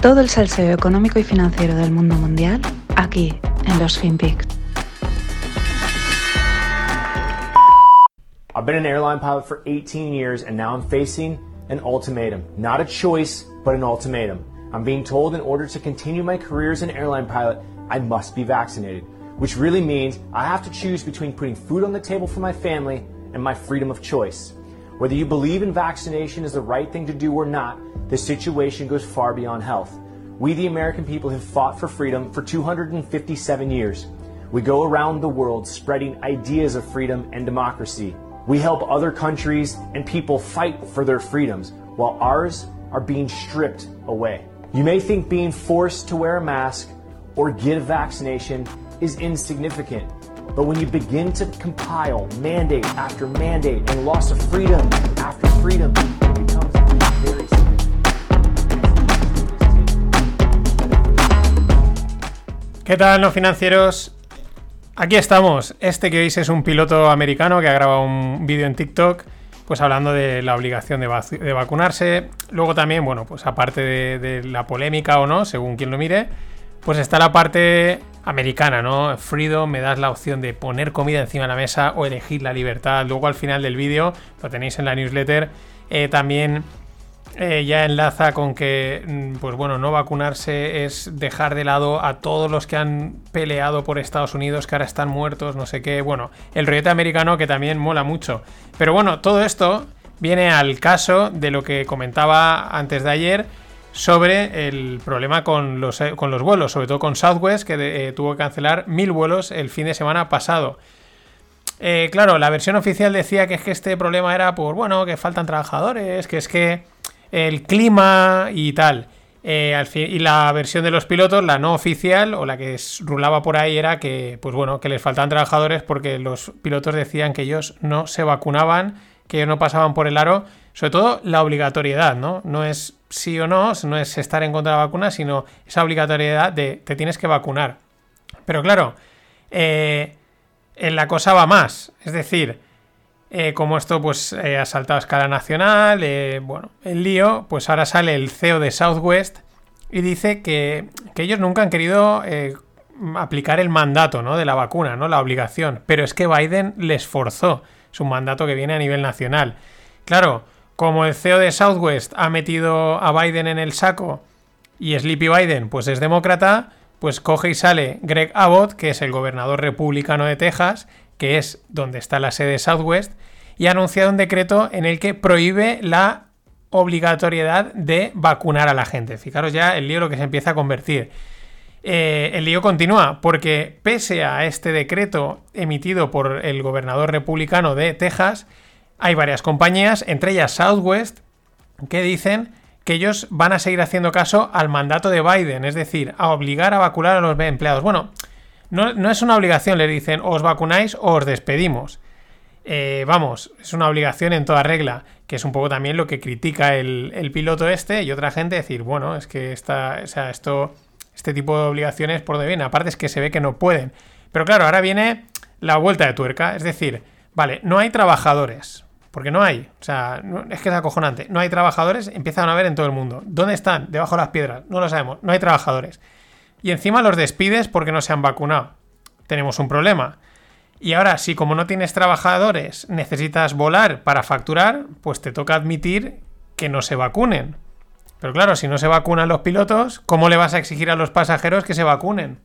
Todo el salseo económico y financiero del mundo mundial aquí en los FinPix. I've been an airline pilot for 18 years and now I'm facing an ultimatum. Not a choice, but an ultimatum. I'm being told in order to continue my career as an airline pilot, I must be vaccinated, which really means I have to choose between putting food on the table for my family and my freedom of choice. Whether you believe in vaccination is the right thing to do or not, the situation goes far beyond health. We, the American people, have fought for freedom for 257 years. We go around the world spreading ideas of freedom and democracy. We help other countries and people fight for their freedoms while ours are being stripped away. You may think being forced to wear a mask or get a vaccination is insignificant, but when you begin to compile mandate after mandate and loss of freedom after freedom, ¿Qué tal, no financieros? Aquí estamos. Este que veis es un piloto americano que ha grabado un vídeo en TikTok, pues hablando de la obligación de vacunarse. Luego también, bueno, pues aparte de, de la polémica o no, según quien lo mire, pues está la parte americana, ¿no? Freedom, me das la opción de poner comida encima de la mesa o elegir la libertad. Luego al final del vídeo, lo tenéis en la newsletter, eh, también eh, ya enlaza con que, mm, pues bueno, no vacunarse es dejar de lado a todos los que han peleado por Estados Unidos, que ahora están muertos, no sé qué. Bueno, el rollete americano que también mola mucho. Pero bueno, todo esto viene al caso de lo que comentaba antes de ayer sobre el problema con los, eh, con los vuelos, sobre todo con Southwest, que eh, tuvo que cancelar mil vuelos el fin de semana pasado. Eh, claro, la versión oficial decía que es que este problema era por, bueno, que faltan trabajadores, que es que el clima y tal. Al fin- y la versión de los pilotos, la no oficial, o la que rulaba por ahí, era que, pues bueno, que les faltaban trabajadores porque los pilotos decían que ellos no se vacunaban, que ellos no pasaban por el aro. Sobre todo la obligatoriedad, ¿no? No es sí o no, no es estar en contra de la vacuna, sino esa obligatoriedad de te tienes que vacunar. Pero claro, eh, la cosa va más. Es decir, eh, como esto pues eh, ha saltado a escala nacional, eh, bueno, el lío, pues ahora sale el CEO de Southwest y dice que, que ellos nunca han querido aplicar el mandato ¿no? de la vacuna, ¿no? la obligación, pero es que Biden les forzó. Es un mandato que viene a nivel nacional. Claro, como el CEO de Southwest ha metido a Biden en el saco y Sleepy Biden pues es demócrata, pues coge y sale Greg Abbott, que es el gobernador republicano de Texas, que es donde está la sede de Southwest, y ha anunciado un decreto en el que prohíbe la obligatoriedad de vacunar a la gente. Fijaros ya el lío lo que se empieza a convertir. Eh, el lío continúa porque pese a este decreto emitido por el gobernador republicano de Texas, hay varias compañías, entre ellas Southwest, que dicen que ellos van a seguir haciendo caso al mandato de Biden, es decir, a obligar a vacunar a los empleados. Bueno, no, es una obligación, les dicen os vacunáis o os despedimos. Eh, vamos, es una obligación en toda regla, que es un poco también lo que critica el, el piloto este y otra gente decir, bueno, es que esta, o sea, esto, este tipo de obligaciones por donde viene. Aparte es que se ve que no pueden. Pero claro, ahora viene la vuelta de tuerca, es decir, vale, no hay trabajadores, porque no hay, o sea, es que es acojonante, no hay trabajadores, empiezan a haber en todo el mundo. ¿Dónde están? Debajo de las piedras, no lo sabemos, no hay trabajadores. Y encima los despides porque no se han vacunado. Tenemos un problema. Y ahora, si como no tienes trabajadores necesitas volar para facturar, pues te toca admitir que no se vacunen. Pero claro, si no se vacunan los pilotos, ¿cómo le vas a exigir a los pasajeros que se vacunen?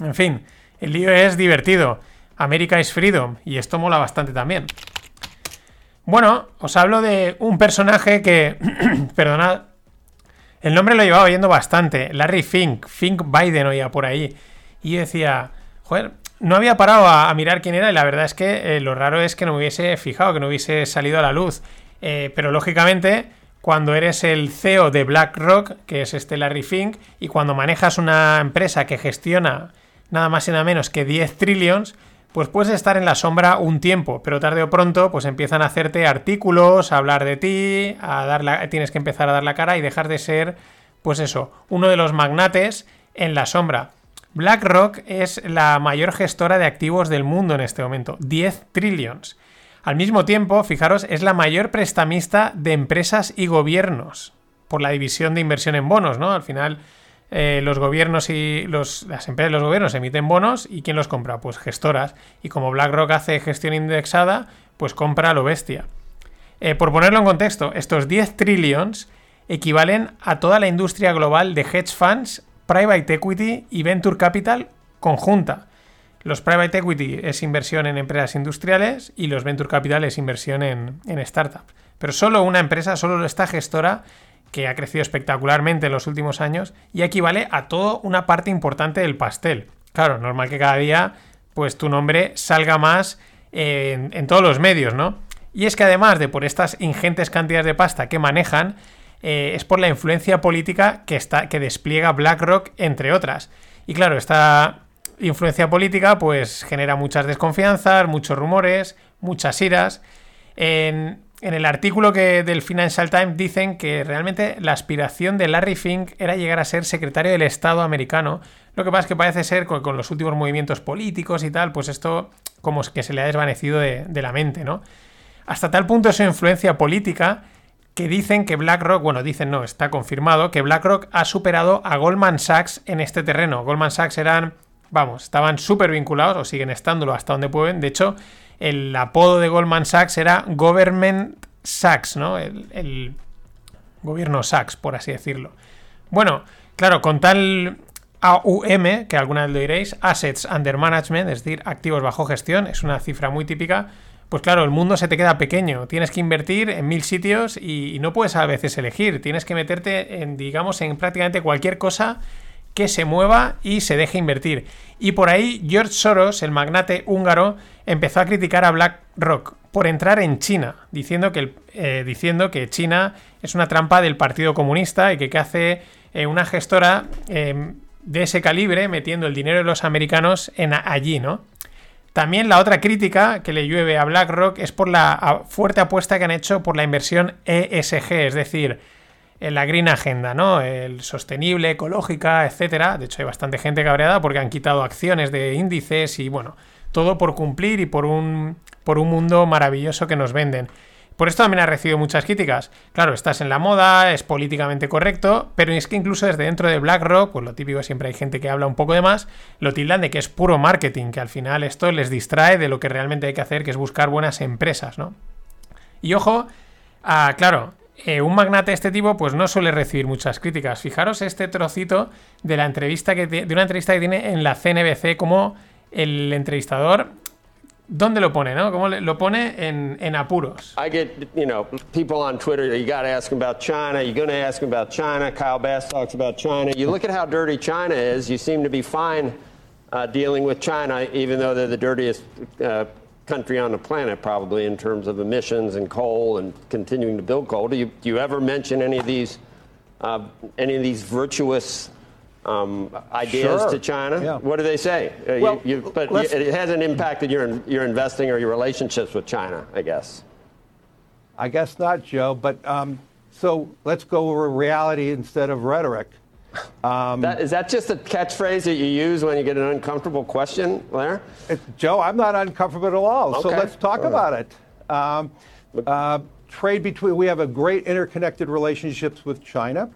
En fin, el lío es divertido. América is freedom. Y esto mola bastante también. Bueno, os hablo de un personaje que, perdonad, el nombre lo llevaba oyendo bastante. Larry Fink, Fink Biden oía por ahí. Y decía, joder, no había parado a, a mirar quién era y la verdad es que eh, lo raro es que no me hubiese fijado, que no hubiese salido a la luz. Eh, pero lógicamente, cuando eres el CEO de BlackRock, que es este Larry Fink, y cuando manejas una empresa que gestiona nada más y nada menos que 10 trillions, pues puedes estar en la sombra un tiempo, pero tarde o pronto pues empiezan a hacerte artículos, a hablar de ti, a dar la- tienes que empezar a dar la cara y dejar de ser, pues eso, uno de los magnates en la sombra. BlackRock es la mayor gestora de activos del mundo en este momento, 10 trillions. Al mismo tiempo, fijaros, es la mayor prestamista de empresas y gobiernos. por la división de inversión en bonos, ¿no? Al final, eh, los gobiernos y los, las empresas los gobiernos emiten bonos y ¿quién los compra? Pues gestoras. Y como BlackRock hace gestión indexada, pues compra a lo bestia. Eh, por ponerlo en contexto, estos 10 trillions equivalen a toda la industria global de hedge funds, private equity y venture capital conjunta. Los private equity es inversión en empresas industriales y los venture capital es inversión en, en startups. Pero solo una empresa, solo esta gestora, que ha crecido espectacularmente en los últimos años y equivale a toda una parte importante del pastel. Claro, normal que cada día pues tu nombre salga más en, en todos los medios, ¿no? Y es que además de por estas ingentes cantidades de pasta que manejan, eh, es por la influencia política que, está, que despliega BlackRock, entre otras. Y claro, esta influencia política pues genera muchas desconfianzas, muchos rumores, muchas iras. En el artículo que del Financial Times dicen que realmente la aspiración de Larry Fink era llegar a ser secretario del Estado americano. Lo que pasa es que parece ser con, con los últimos movimientos políticos y tal, pues esto como que se le ha desvanecido de, de la mente, ¿no? Hasta tal punto su influencia política que dicen que BlackRock, bueno, dicen no, está confirmado, que BlackRock ha superado a Goldman Sachs en este terreno. Goldman Sachs eran, vamos, estaban súper vinculados o siguen estándolo hasta donde pueden. De hecho, el apodo de Goldman Sachs era Government Sachs, ¿no? El, gobierno Sachs, por así decirlo. Bueno, claro, con tal AUM, que alguna vez lo diréis, Assets Under Management, es decir, activos bajo gestión, es una cifra muy típica pues claro, el mundo se te queda pequeño. Tienes que invertir en mil sitios y, no puedes a veces elegir. Tienes que meterte en, digamos, en prácticamente cualquier cosa que se mueva y se deje invertir. Y por ahí George Soros, el magnate húngaro, empezó a criticar a BlackRock por entrar en China, diciendo que, eh, diciendo que China es una trampa del Partido Comunista y que, hace eh, una gestora eh, de ese calibre metiendo el dinero de los americanos en allí, ¿no? También la otra crítica que le llueve a BlackRock es por la fuerte apuesta que han hecho por la inversión ESG, es decir, en la Green Agenda, ¿no? El sostenible, ecológica, etcétera. De hecho, hay bastante gente cabreada porque han quitado acciones de índices y bueno, todo por cumplir y por un, por un mundo maravilloso que nos venden. Por esto también ha recibido muchas críticas. Claro, estás en la moda, es políticamente correcto, pero es que incluso desde dentro de BlackRock, pues lo típico siempre hay gente que habla un poco de más, lo tildan de que es puro marketing, que al final esto les distrae de lo que realmente hay que hacer, que es buscar buenas empresas, ¿no? Y ojo, ah, claro, eh, un magnate este tipo pues no suele recibir muchas críticas. Fijaros este trocito de la entrevista que de una entrevista que tiene en la CNBC como el entrevistador ¿Dónde lo pone, no? ¿Cómo lo pone en, en apuros? I get, you know, people on Twitter, you got to ask them about China, you're going to ask them about China. Kyle Bass talks about China. You look at how dirty China is, you seem to be fine uh, dealing with China, even though they're the dirtiest uh, country on the planet, probably, in terms of emissions and coal and continuing to build coal. Do you, do you ever mention any of these, uh, any of these virtuous um, ideas Sure. to China? Yeah. What do they say? Uh, you- Well, you, but it hasn't impacted your, your investing or your relationships with China, I guess. I guess not, Joe. But um, so let's go over reality instead of rhetoric. That, is that just a catchphrase that you use when you get an uncomfortable question? It's, Joe, I'm not uncomfortable at all. So let's talk All right. about it. Um, uh, trade between, we have a great interconnected relationships with China.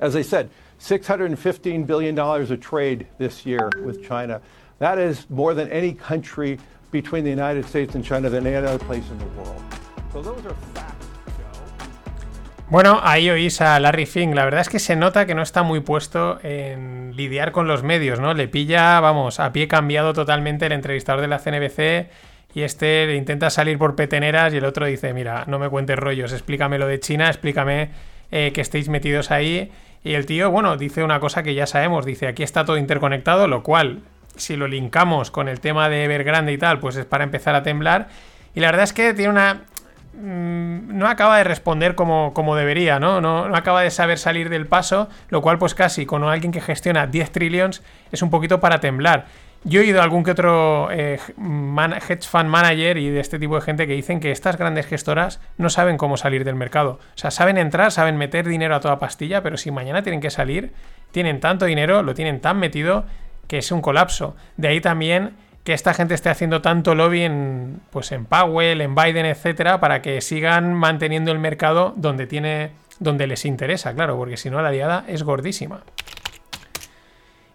As I said, $615 billion of trade this year with China. That is more than any country between the United States and China than any other place in the world. So those are facts. Bueno, ahí oís a Larry Fink. La verdad es que se nota que no está muy puesto en lidiar con los medios, ¿no? Le pilla, vamos, a pie cambiado totalmente el entrevistador de la CNBC y este le intenta salir por peteneras y el otro dice, mira, no me cuentes rollos, explícame lo de China, explícame eh, que estéis metidos ahí. Y el tío, bueno, dice una cosa que ya sabemos, dice, aquí está todo interconectado, lo cual, si lo linkamos con el tema de Evergrande y tal, pues es para empezar a temblar. Y la verdad es que tiene una, no acaba de responder como, como debería, ¿no? ¿no? Acaba de saber salir del paso, lo cual pues casi con alguien que gestiona 10 trillions es un poquito para temblar. Yo he oído a algún que otro eh, hedge fund manager y de este tipo de gente que dicen que estas grandes gestoras no saben cómo salir del mercado. O sea, saben entrar, saben meter dinero a toda pastilla, pero si mañana tienen que salir, tienen tanto dinero, lo tienen tan metido que es un colapso. De ahí también que esta gente esté haciendo tanto lobby en, pues en Powell, en Biden, etcétera, para que sigan manteniendo el mercado donde tiene donde les interesa, claro, porque si no la liada es gordísima.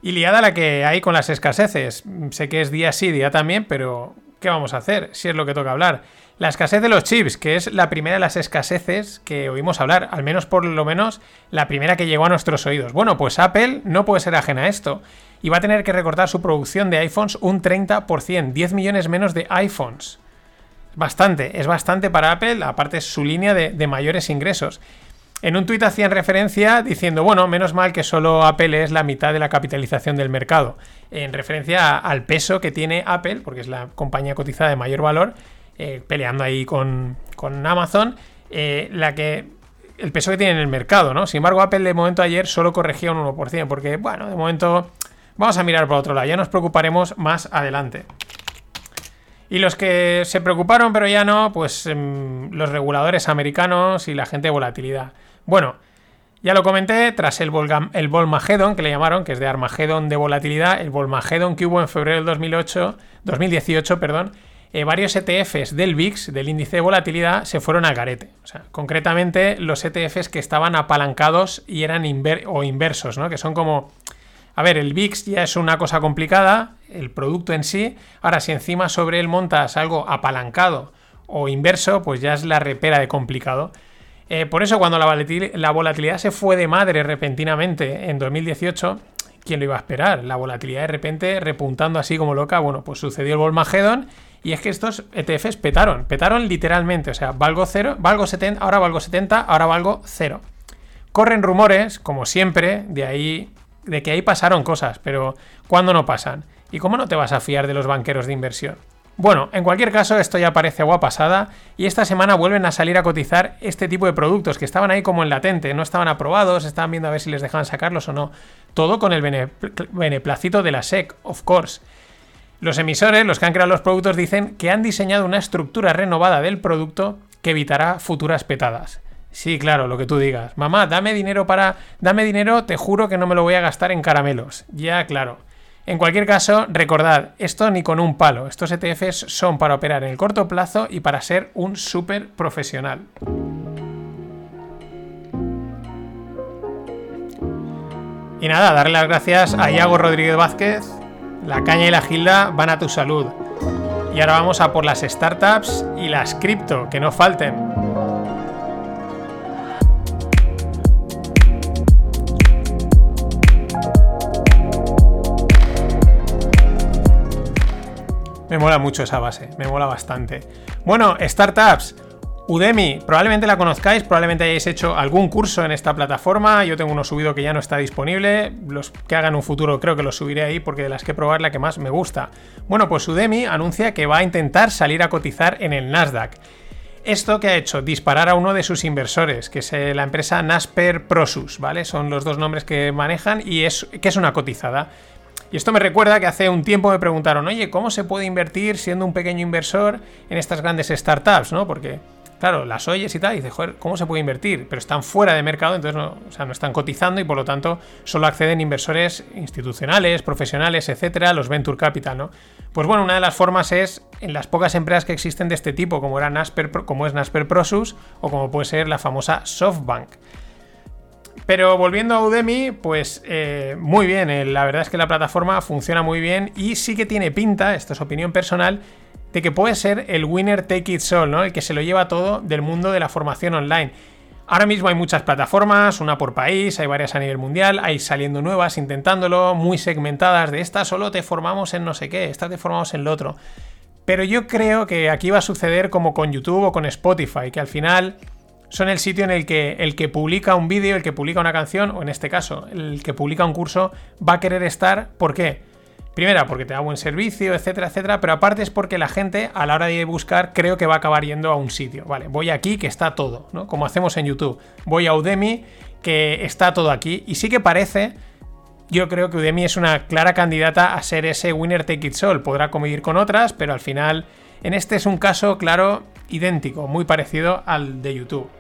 Y liada la que hay con las escaseces. Sé que es día sí, día también, pero ¿qué vamos a hacer? Si es lo que toca hablar. La escasez de los chips, que es la primera de las escaseces que oímos hablar, al menos por lo menos la primera que llegó a nuestros oídos. Bueno, pues Apple no puede ser ajena a esto y va a tener que recortar su producción de iPhones un 30%, 10 millones menos de iPhones. Bastante, es bastante para Apple, aparte es su línea de, de mayores ingresos. En un tuit hacían referencia diciendo, bueno, menos mal que solo Apple es la mitad de la capitalización del mercado, en referencia al peso que tiene Apple, porque es la compañía cotizada de mayor valor, eh, peleando ahí con, Amazon, eh, la que el peso que tiene en el mercado, ¿no? Sin embargo, Apple de momento ayer solo corregía un 1%, porque, bueno, de momento vamos a mirar por otro lado, ya nos preocuparemos más adelante. Y los que se preocuparon, pero ya no, pues em, los reguladores americanos y la gente de volatilidad. Bueno, ya lo comenté, tras el, el Volmageddon, que le llamaron, que es de Armageddon de volatilidad, el Volmageddon que hubo en febrero del 2008, 2018, perdón, eh, varios ETFs del VIX, del índice de volatilidad, se fueron al garete. O sea, concretamente los ETFs que estaban apalancados y eran o inversos, ¿no? Que son como... A ver, el VIX ya es una cosa complicada, el producto en sí. Ahora, si encima sobre él montas algo apalancado o inverso, pues ya es la repera de complicado. Eh, por eso cuando la volatilidad, se fue de madre repentinamente en 2018, ¿quién lo iba a esperar? La volatilidad de repente repuntando así como loca, bueno, pues sucedió el Volmageddon y es que estos ETFs petaron, petaron literalmente, o sea, valgo 0, valgo 70, ahora valgo 70, ahora valgo 0. Corren rumores, como siempre, de ahí de que ahí pasaron cosas, pero ¿cuándo no pasan? ¿Y cómo no te vas a fiar de los banqueros de inversión? Bueno, en cualquier caso, esto ya parece agua pasada y esta semana vuelven a salir a cotizar este tipo de productos que estaban ahí como en latente, no estaban aprobados, estaban viendo a ver si les dejaban sacarlos o no. Todo con el beneplácito de la SEC, of course. Los emisores, los que han creado los productos, dicen que han diseñado una estructura renovada del producto que evitará futuras petadas. Sí, claro, lo que tú digas. Mamá, dame dinero para. Dame dinero, te juro que no me lo voy a gastar en caramelos. Ya, claro. En cualquier caso, recordad, esto ni con un palo. Estos ETFs son para operar en el corto plazo y para ser un súper profesional. Y nada, darle las gracias a Iago Rodríguez Vázquez. La caña y la gilda van a tu salud. Y ahora vamos a por las startups y las cripto, que no falten. Me mola mucho esa base, me mola bastante. Bueno, startups. Udemy, probablemente la conozcáis, probablemente hayáis hecho algún curso en esta plataforma. Yo tengo uno subido que ya no está disponible. Los que hagan un futuro creo que los subiré ahí porque de las que probar la que más me gusta. Bueno, pues Udemy anuncia que va a intentar salir a cotizar en el Nasdaq. Esto que ha hecho disparar a uno de sus inversores, que es eh, la empresa Nasper Prosus, ¿vale? Son los dos nombres que manejan y es que es una cotizada. Y esto me recuerda que hace un tiempo me preguntaron, oye, ¿cómo se puede invertir siendo un pequeño inversor en estas grandes startups? ¿no? Porque, claro, las oyes y tal, y dices, joder, ¿cómo se puede invertir? Pero están fuera de mercado, entonces no, o sea, no están cotizando y por lo tanto solo acceden inversores institucionales, profesionales, etcétera, los venture capital, ¿no? Pues bueno, una de las formas es en las pocas empresas que existen de este tipo, como era Nasper, como es Nasper Prosus o como puede ser la famosa SoftBank. Pero volviendo a Udemy, pues eh, muy bien, eh, la verdad es que la plataforma funciona muy bien y sí que tiene pinta, esto es opinión personal, de que puede ser el winner take it all, ¿no? El que se lo lleva todo del mundo de la formación online. Ahora mismo hay muchas plataformas, una por país, hay varias a nivel mundial, hay saliendo nuevas intentándolo, muy segmentadas, de esta solo te formamos en no sé qué, esta te formamos en lo otro. Pero yo creo que aquí va a suceder como con YouTube o con Spotify, que al final son el sitio en el que el que publica un vídeo, el que publica una canción, o en este caso, el que publica un curso, va a querer estar. ¿Por qué? Primera, porque te da buen servicio, etcétera, etcétera, pero aparte es porque la gente a la hora de buscar creo que va a acabar yendo a un sitio. Vale, voy aquí que está todo, ¿no? Como hacemos en YouTube. Voy a Udemy que está todo aquí y sí que parece, yo creo que Udemy es una clara candidata a ser ese winner take it all. Podrá competir con otras, pero al final en este es un caso claro idéntico, muy parecido al de YouTube.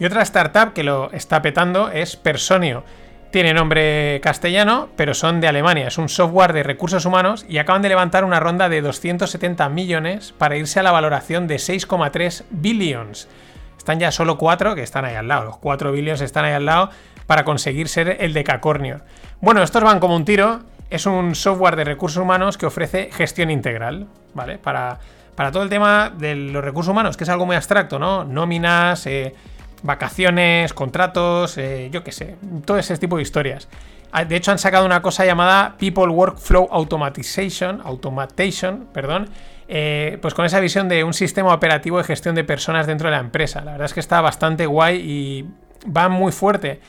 Y otra startup que lo está petando es Personio. Tiene nombre castellano, pero son de Alemania. Es un software de recursos humanos y acaban de levantar una ronda de 270 millones para irse a la valoración de 6,3 billions. Están ya solo cuatro que están ahí al lado. Los cuatro billions están ahí al lado para conseguir ser el decacornio. Bueno, estos van como un tiro. Es un software de recursos humanos que ofrece gestión integral, ¿vale? Para, para todo el tema de los recursos humanos, que es algo muy abstracto, ¿no? Nóminas, eh, vacaciones, contratos, eh, yo qué sé, todo ese tipo de historias. Ah, de hecho, han sacado una cosa llamada People Workflow Automation, Automation, perdón, eh, pues con esa visión de un sistema operativo de gestión de personas dentro de la empresa. La verdad es que está bastante guay y va muy fuerte.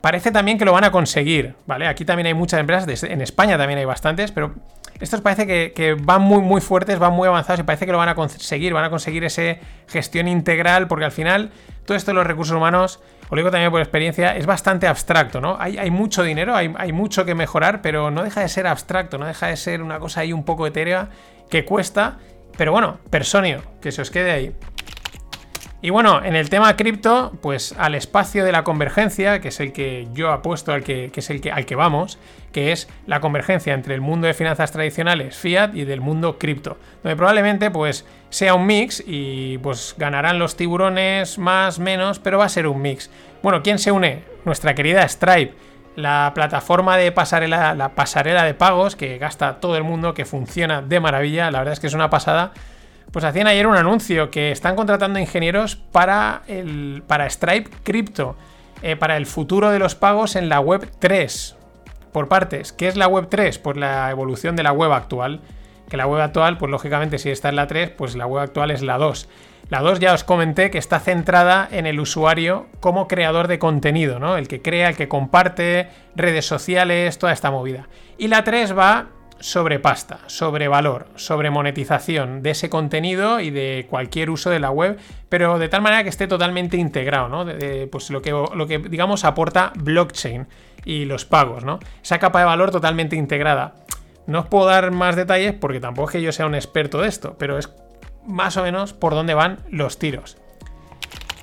Parece también que lo van a conseguir, ¿vale? Aquí también hay muchas empresas, en España también hay bastantes, pero estos parece que, van muy, muy fuertes, van muy avanzados y parece que lo van a conseguir, van a conseguir esa gestión integral, porque al final todo esto de los recursos humanos, os lo digo también por experiencia, es bastante abstracto, ¿no? Hay, mucho dinero, hay, hay, mucho que mejorar, pero no deja de ser abstracto, no deja de ser una cosa ahí un poco etérea que cuesta. Pero bueno, Personio, que se os quede ahí. Y bueno, en el tema cripto, pues al espacio de la convergencia, que es el que yo apuesto al que, es el que, al que vamos, que es la convergencia entre el mundo de finanzas tradicionales, fiat, y del mundo cripto, donde probablemente pues sea un mix y pues ganarán los tiburones más, menos, pero va a ser un mix. Bueno, ¿quién se une? Nuestra querida Stripe, la plataforma de pasarela, la pasarela de pagos que gasta todo el mundo, que funciona de maravilla, la verdad es que es una pasada. Pues hacían ayer un anuncio que están contratando ingenieros para, el, para Stripe Crypto, eh, para el futuro de los pagos en la web 3. Por partes, ¿qué es la web 3? Pues la evolución de la web actual. Que la web actual, pues lógicamente si está en la 3, pues la web actual es la 2. La 2 ya os comenté que está centrada en el usuario como creador de contenido, ¿no? El que crea, el que comparte, redes sociales, toda esta movida. Y la 3 va sobre pasta, sobre valor, sobre monetización de ese contenido y de cualquier uso de la web, pero de tal manera que esté totalmente integrado, ¿no? pues lo que, lo que digamos aporta blockchain y los pagos, ¿no? Esa capa de valor totalmente integrada. No os puedo dar más detalles porque tampoco es que yo sea un experto de esto, pero es más o menos por dónde van los tiros.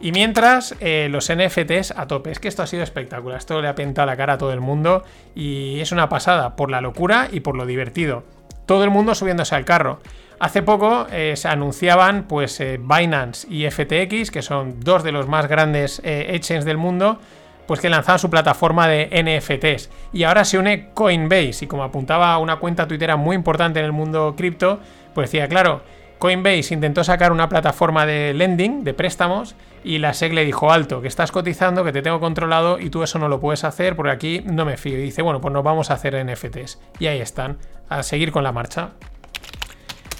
Y mientras, eh, los NFTs a tope. Es que esto ha sido espectacular. Esto le ha pintado la cara a todo el mundo. Y es una pasada por la locura y por lo divertido. Todo el mundo subiéndose al carro. Hace poco eh, se anunciaban pues eh, Binance y FTX, que son dos de los más grandes exchanges del mundo, pues que lanzaban su plataforma de NFTs. Y ahora se une Coinbase. Y como apuntaba una cuenta tuitera muy importante en el mundo cripto, pues decía, claro, Coinbase intentó sacar una plataforma de lending, de préstamos, y la SEC le dijo, alto, que estás cotizando, que te tengo controlado y tú eso no lo puedes hacer porque aquí no me fío. Y dice, bueno, pues nos vamos a hacer NFTs. Y ahí están, a seguir con la marcha.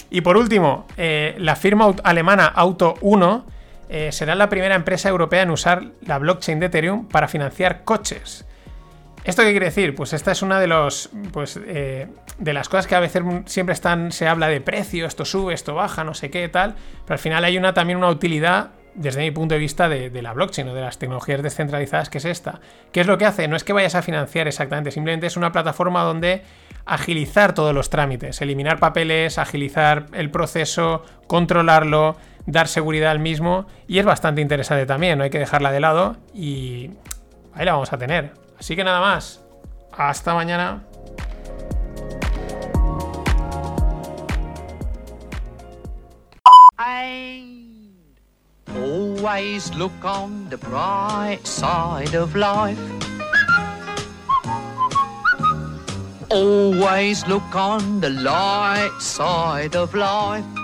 Y por último, eh, la firma alemana Auto 1 eh, será la primera empresa europea en usar la blockchain de Ethereum para financiar coches. ¿Esto qué quiere decir? Pues esta es una de los. Pues. Eh, de las cosas que a veces siempre están. Se habla de precio, esto sube, esto baja, no sé qué, tal. Pero al final hay una también una utilidad. Desde mi punto de vista de, la blockchain o de las tecnologías descentralizadas, que es esta. ¿Qué es lo que hace? No es que vayas a financiar exactamente, simplemente es una plataforma donde agilizar todos los trámites, eliminar papeles, agilizar el proceso, controlarlo, dar seguridad al mismo. Y es bastante interesante también, no hay que dejarla de lado. Y ahí la vamos a tener. Así que nada más. Hasta mañana. Always look on the bright side of life. Always look on the light side of life.